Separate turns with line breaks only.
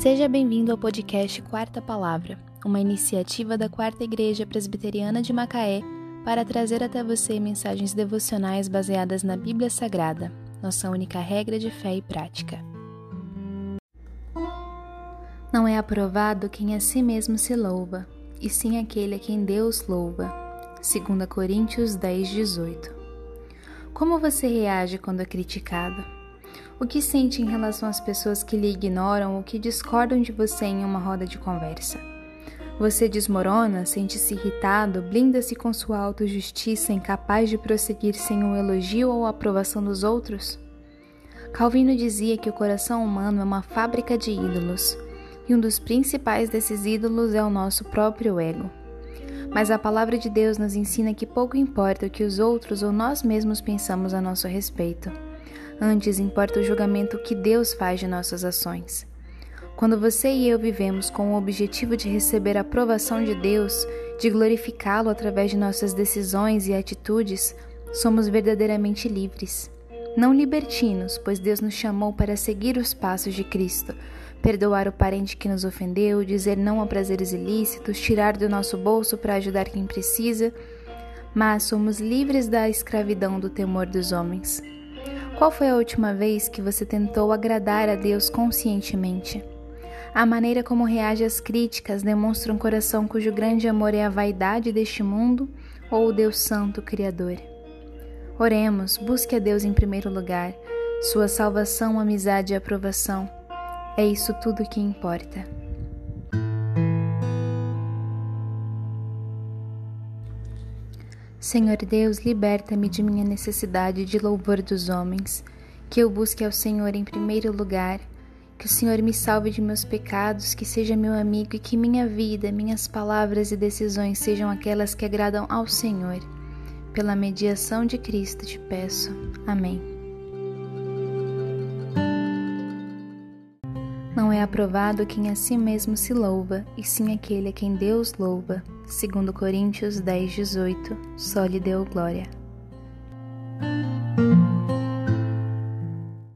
Seja bem-vindo ao podcast Quarta Palavra, uma iniciativa da Quarta Igreja Presbiteriana de Macaé para trazer até você mensagens devocionais baseadas na Bíblia Sagrada, nossa única regra de fé e prática. Não é aprovado quem a si mesmo se louva, e sim aquele a quem Deus louva. 2 Coríntios 10, 18. Como você reage quando é criticado? O que sente em relação às pessoas que lhe ignoram ou que discordam de você em uma roda de conversa? Você desmorona, sente-se irritado, blinda-se com sua autojustiça, incapaz de prosseguir sem o elogio ou aprovação dos outros? Calvino dizia que o coração humano é uma fábrica de ídolos, e um dos principais desses ídolos é o nosso próprio ego. Mas a palavra de Deus nos ensina que pouco importa o que os outros ou nós mesmos pensamos a nosso respeito. Antes importa o julgamento que Deus faz de nossas ações. Quando você e eu vivemos com o objetivo de receber a aprovação de Deus, de glorificá-lo através de nossas decisões e atitudes, somos verdadeiramente livres. Não libertinos, pois Deus nos chamou para seguir os passos de Cristo, perdoar o parente que nos ofendeu, dizer não a prazeres ilícitos, tirar do nosso bolso para ajudar quem precisa, mas somos livres da escravidão do temor dos homens. Qual foi a última vez que você tentou agradar a Deus conscientemente? A maneira como reage às críticas demonstra um coração cujo grande amor é a vaidade deste mundo ou o Deus Santo Criador? Oremos, busque a Deus em primeiro lugar, sua salvação, amizade e aprovação. É isso tudo que importa. Senhor Deus, liberta-me de minha necessidade de louvor dos homens, que eu busque ao Senhor em primeiro lugar, que o Senhor me salve de meus pecados, que seja meu amigo e que minha vida, minhas palavras e decisões sejam aquelas que agradam ao Senhor. Pela mediação de Cristo te peço. Amém. Não é aprovado quem a si mesmo se louva, e sim aquele a quem Deus louva. Segundo Coríntios 10, 18, só lhe deu glória.